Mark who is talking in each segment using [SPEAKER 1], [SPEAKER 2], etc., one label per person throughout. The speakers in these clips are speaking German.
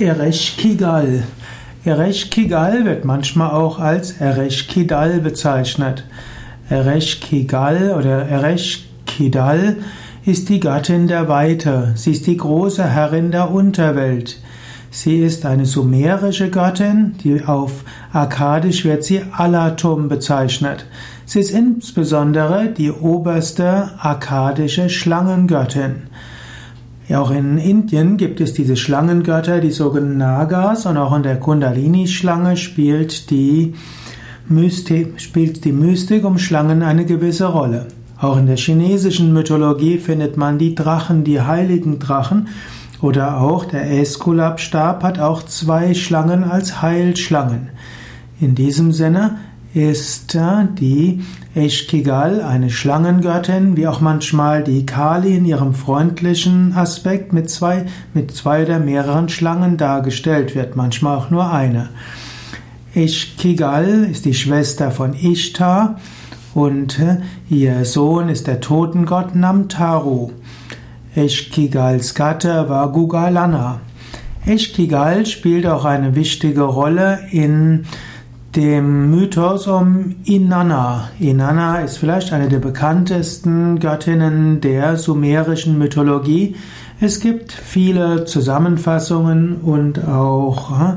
[SPEAKER 1] Ereshkigal. Ereshkigal wird manchmal auch als Ereshkidal bezeichnet. Ereshkigal oder Ereshkidal ist die Gattin der Weite. Sie ist die große Herrin der Unterwelt. Sie ist eine sumerische Gattin, die auf Akkadisch wird sie Alatum bezeichnet. Sie ist insbesondere die oberste akkadische Schlangengöttin. Ja, auch in Indien gibt es diese Schlangengötter, die sogenannten Nagas, und auch in der Kundalini-Schlange spielt die, Mystik, spielt die Mystik um Schlangen eine gewisse Rolle. Auch in der chinesischen Mythologie findet man die Drachen, die heiligen Drachen, oder auch der Eskulap-Stab hat auch zwei Schlangen als Heilschlangen. In diesem Sinne ist die Eshkigal eine Schlangengöttin, wie auch manchmal die Kali in ihrem freundlichen Aspekt mit zwei, mit zwei oder mehreren Schlangen dargestellt wird, manchmal auch nur eine. Eshkigal ist die Schwester von Ishtar und ihr Sohn ist der Totengott Namtaru. Eshkigals Gatte war Gugalana. Eshkigal spielt auch eine wichtige Rolle in dem Mythos um Inanna. Inanna ist vielleicht eine der bekanntesten Göttinnen der sumerischen Mythologie. Es gibt viele Zusammenfassungen und auch äh,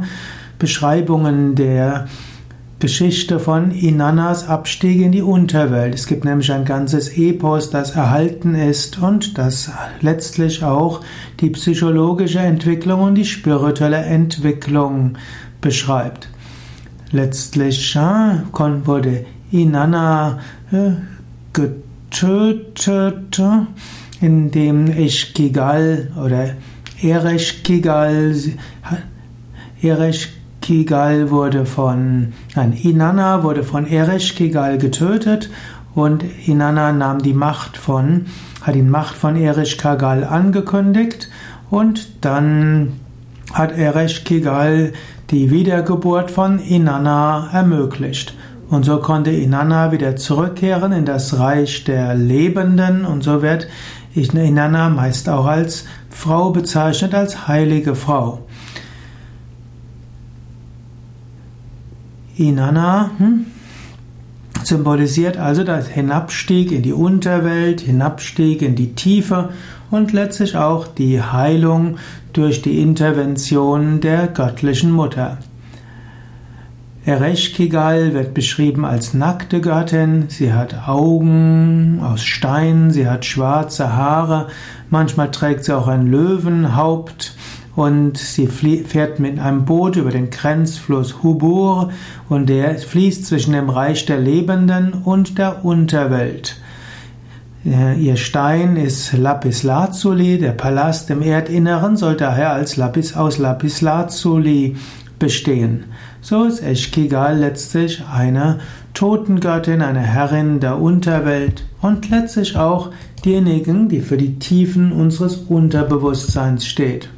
[SPEAKER 1] Beschreibungen der Geschichte von Inannas Abstieg in die Unterwelt. Es gibt nämlich ein ganzes Epos, das erhalten ist und das letztlich auch die psychologische Entwicklung und die spirituelle Entwicklung beschreibt. Letztlich wurde Inanna äh, getötet, indem Eshkigal oder Ereshkigal Ereshkigal wurde von nein, Inanna wurde von Ereshkigal getötet und Inanna nahm die Macht von hat die Macht von Ereshkigal angekündigt und dann hat Ereshkigal die Wiedergeburt von Inanna ermöglicht. Und so konnte Inanna wieder zurückkehren in das Reich der Lebenden und so wird Inanna meist auch als Frau bezeichnet, als heilige Frau. Inanna hm, symbolisiert also das Hinabstieg in die Unterwelt, Hinabstieg in die Tiefe und letztlich auch die Heilung durch die Intervention der göttlichen Mutter. Ereshkigal wird beschrieben als nackte Göttin, sie hat Augen aus Stein, sie hat schwarze Haare, manchmal trägt sie auch ein Löwenhaupt und sie fährt mit einem Boot über den Grenzfluss Hubur und der fließt zwischen dem Reich der Lebenden und der Unterwelt. Ihr Stein ist Lapis Lazuli, der Palast im Erdinneren soll daher als Lapis aus Lapis Lazuli bestehen. So ist Eshkigal letztlich eine Totengöttin, eine Herrin der Unterwelt und letztlich auch diejenigen, die für die Tiefen unseres Unterbewusstseins steht.